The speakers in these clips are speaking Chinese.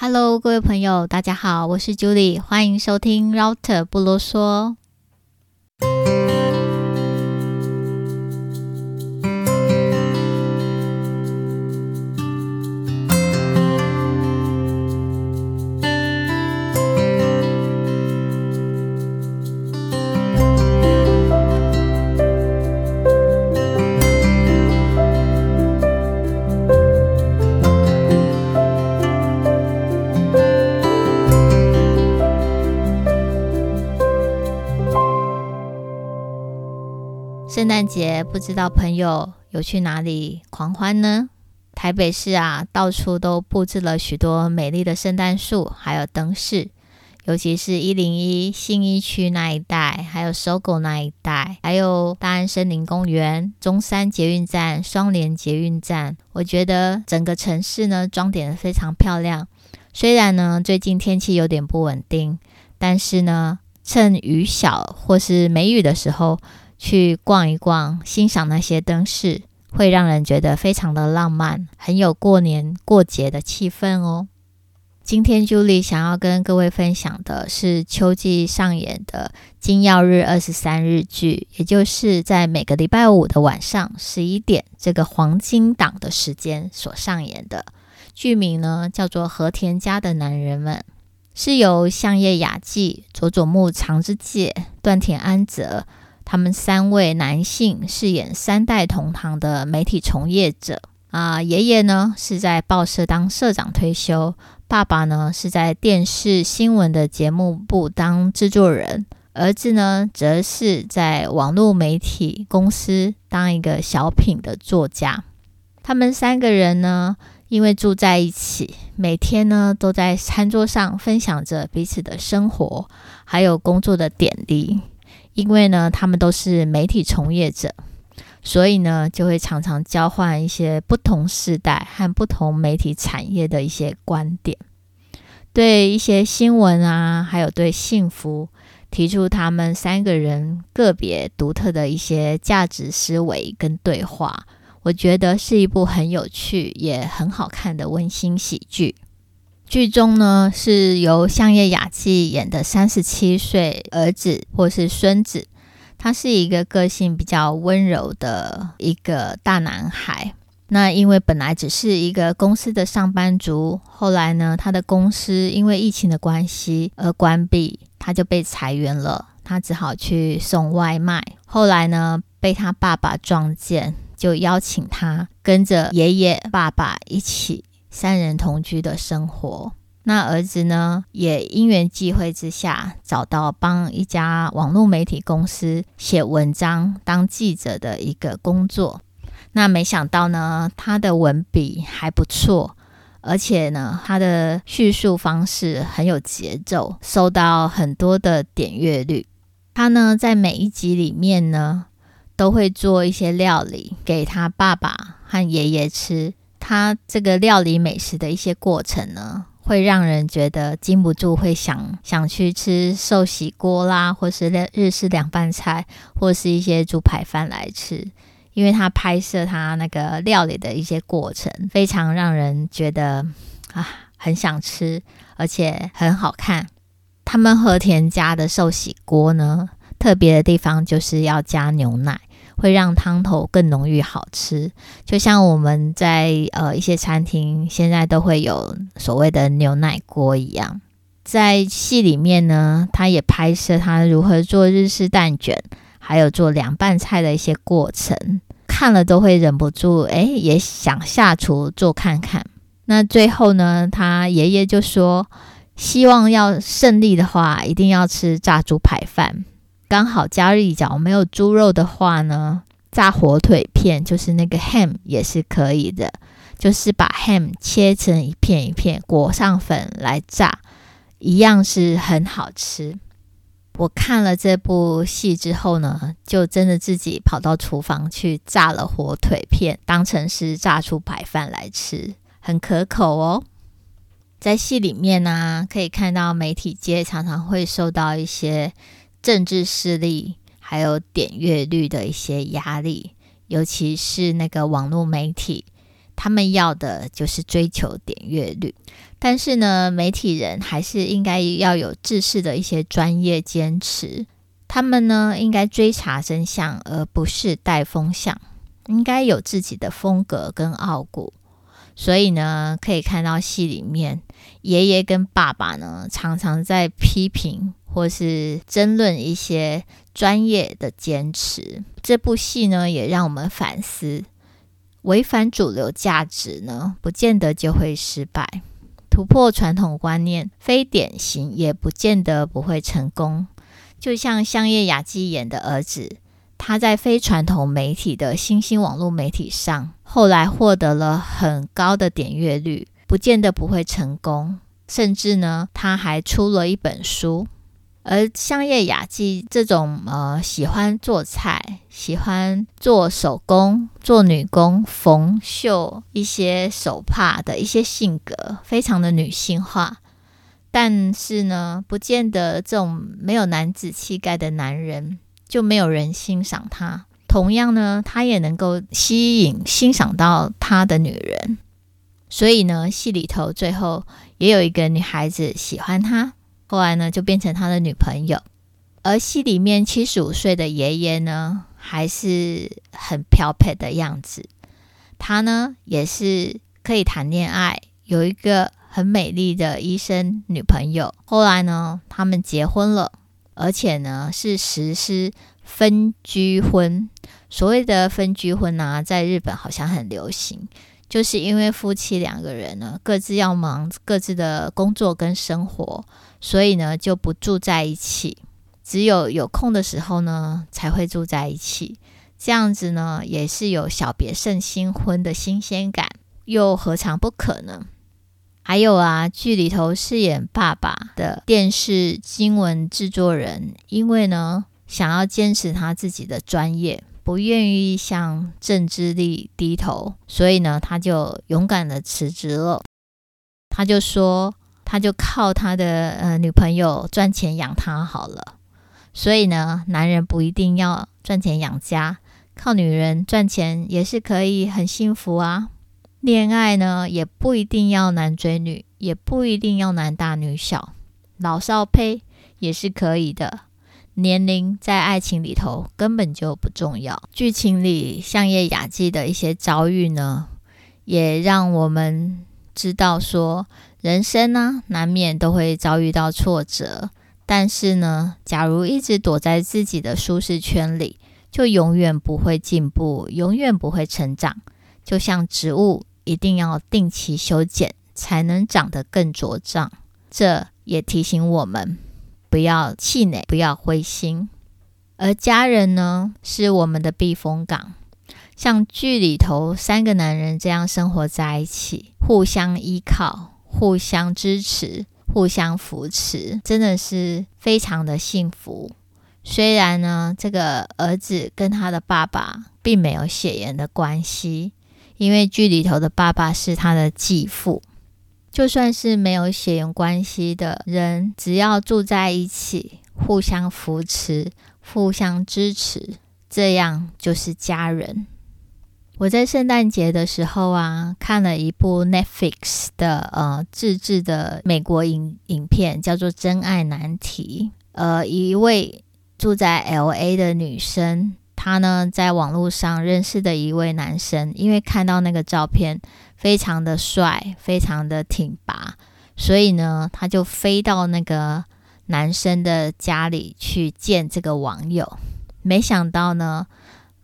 Hello，各位朋友，大家好，我是 Julie，欢迎收听 Router 不啰嗦。圣诞节不知道朋友有去哪里狂欢呢？台北市啊，到处都布置了许多美丽的圣诞树，还有灯饰。尤其是一零一信义区那一带，还有 SOGO 那一带，还有大安森林公园、中山捷运站、双连捷运站，我觉得整个城市呢，装点得非常漂亮。虽然呢，最近天气有点不稳定，但是呢，趁雨小或是没雨的时候，去逛一逛，欣赏那些灯饰，会让人觉得非常的浪漫，很有过年过节的气氛哦。今天 Julie 想要跟各位分享的是秋季上演的金曜日二十三日剧，也就是在每个礼拜五的晚上十一点这个黄金档的时间所上演的剧名呢，叫做《和田家的男人们》，是由相叶雅纪、佐佐木长之介、段田安则。他们三位男性饰演三代同堂的媒体从业者啊，爷爷呢是在报社当社长退休，爸爸呢是在电视新闻的节目部当制作人，儿子呢则是在网络媒体公司当一个小品的作家。他们三个人呢，因为住在一起，每天呢都在餐桌上分享着彼此的生活，还有工作的点滴。因为呢，他们都是媒体从业者，所以呢，就会常常交换一些不同世代和不同媒体产业的一些观点，对一些新闻啊，还有对幸福，提出他们三个人个别独特的一些价值思维跟对话。我觉得是一部很有趣也很好看的温馨喜剧。剧中呢，是由相叶雅纪演的三十七岁儿子或是孙子，他是一个个性比较温柔的一个大男孩。那因为本来只是一个公司的上班族，后来呢，他的公司因为疫情的关系而关闭，他就被裁员了，他只好去送外卖。后来呢，被他爸爸撞见，就邀请他跟着爷爷、爸爸一起。三人同居的生活，那儿子呢，也因缘际会之下找到帮一家网络媒体公司写文章当记者的一个工作。那没想到呢，他的文笔还不错，而且呢，他的叙述方式很有节奏，收到很多的点阅率。他呢，在每一集里面呢，都会做一些料理给他爸爸和爷爷吃。他这个料理美食的一些过程呢，会让人觉得禁不住会想想去吃寿喜锅啦，或是日式凉拌菜，或是一些猪排饭来吃。因为他拍摄他那个料理的一些过程，非常让人觉得啊很想吃，而且很好看。他们和田家的寿喜锅呢，特别的地方就是要加牛奶。会让汤头更浓郁好吃，就像我们在呃一些餐厅现在都会有所谓的牛奶锅一样。在戏里面呢，他也拍摄他如何做日式蛋卷，还有做凉拌菜的一些过程，看了都会忍不住哎，也想下厨做看看。那最后呢，他爷爷就说，希望要胜利的话，一定要吃炸猪排饭。刚好家里脚没有猪肉的话呢，炸火腿片就是那个 ham 也是可以的，就是把 ham 切成一片一片，裹上粉来炸，一样是很好吃。我看了这部戏之后呢，就真的自己跑到厨房去炸了火腿片，当成是炸出排饭来吃，很可口哦。在戏里面呢、可以看到媒体界常常会受到一些。政治势力还有点阅率的一些压力，尤其是那个网络媒体，他们要的就是追求点阅率。但是呢，媒体人还是应该要有制式的一些专业坚持。他们呢，应该追查真相，而不是带风向。应该有自己的风格跟傲骨。所以呢，可以看到戏里面，爷爷跟爸爸呢，常常在批评或是争论一些专业的坚持。这部戏呢，也让我们反思，违反主流价值呢，不见得就会失败。突破传统观念，非典型也不见得不会成功。就像香叶雅纪演的儿子，他在非传统媒体的新兴网络媒体上，后来获得了很高的点阅率，不见得不会成功。甚至呢，他还出了一本书。而香叶雅纪这种呃喜欢做菜、喜欢做手工、做女工、缝绣一些手帕的一些性格，非常的女性化。但是呢，不见得这种没有男子气概的男人就没有人欣赏他。同样呢，他也能够吸引、欣赏到他的女人。所以呢，戏里头最后也有一个女孩子喜欢他。后来呢，就变成他的女朋友。而戏里面七十五岁的爷爷呢，还是很漂配的样子。他呢，也是可以谈恋爱，有一个很美丽的医生女朋友。后来呢，他们结婚了，而且呢，是实施分居婚。所谓的分居婚呢，在日本好像很流行。就是因为夫妻两个人呢，各自要忙各自的工作跟生活，所以呢就不住在一起，只有有空的时候呢才会住在一起。这样子呢也是有小别胜新婚的新鲜感，又何尝不可呢？还有啊，剧里头饰演爸爸的电视新闻制作人，因为呢想要坚持他自己的专业。不愿意向政治力低头，所以呢，他就勇敢的辞职了。他就说，他就靠他的呃女朋友赚钱养他好了。所以呢，男人不一定要赚钱养家，靠女人赚钱也是可以很幸福啊。恋爱呢，也不一定要男追女，也不一定要男大女小，老少配也是可以的。年龄在爱情里头根本就不重要。剧情里相叶雅纪的一些遭遇呢，也让我们知道说，人生呢难免都会遭遇到挫折，但是呢，假如一直躲在自己的舒适圈里，就永远不会进步，永远不会成长。就像植物一定要定期修剪，才能长得更茁壮。这也提醒我们。不要气馁，不要灰心。而家人呢，是我们的避风港。像剧里头三个男人这样生活在一起，互相依靠、互相支持、互相扶持，真的是非常的幸福。虽然呢，这个儿子跟他的爸爸并没有血缘的关系，因为剧里头的爸爸是他的继父。就算是没有血缘关系的人，只要住在一起，互相扶持、互相支持，这样就是家人。我在圣诞节的时候啊，看了一部 Netflix 的呃自制的美国影影片，叫做《真爱难题》。呃，一位住在 LA 的女生，她呢在网络上认识的一位男生，因为看到那个照片。非常的帅，非常的挺拔，所以呢，他就飞到那个男生的家里去见这个网友。没想到呢，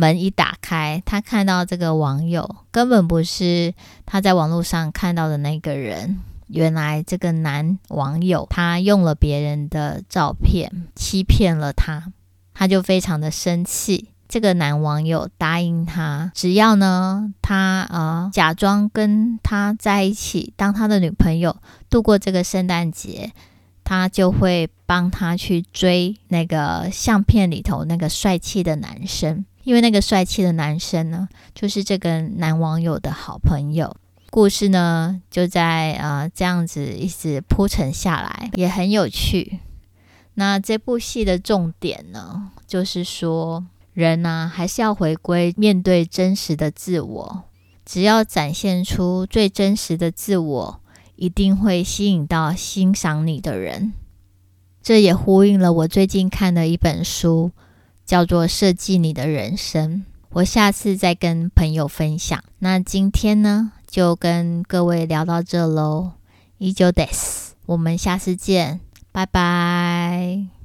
门一打开，他看到这个网友根本不是他在网络上看到的那个人。原来这个男网友他用了别人的照片欺骗了他，他就非常的生气。这个男网友答应他，只要呢他呃假装跟他在一起，当他的女朋友度过这个圣诞节，他就会帮他去追那个相片里头那个帅气的男生，因为那个帅气的男生呢，就是这个男网友的好朋友。故事呢就在呃这样子一直铺陈下来，也很有趣。那这部戏的重点呢，就是说。人呢，还是要回归面对真实的自我。只要展现出最真实的自我，一定会吸引到欣赏你的人。这也呼应了我最近看的一本书，叫做《设计你的人生》。我下次再跟朋友分享。那今天呢，就跟各位聊到这喽。以上です。我们下次见，拜拜。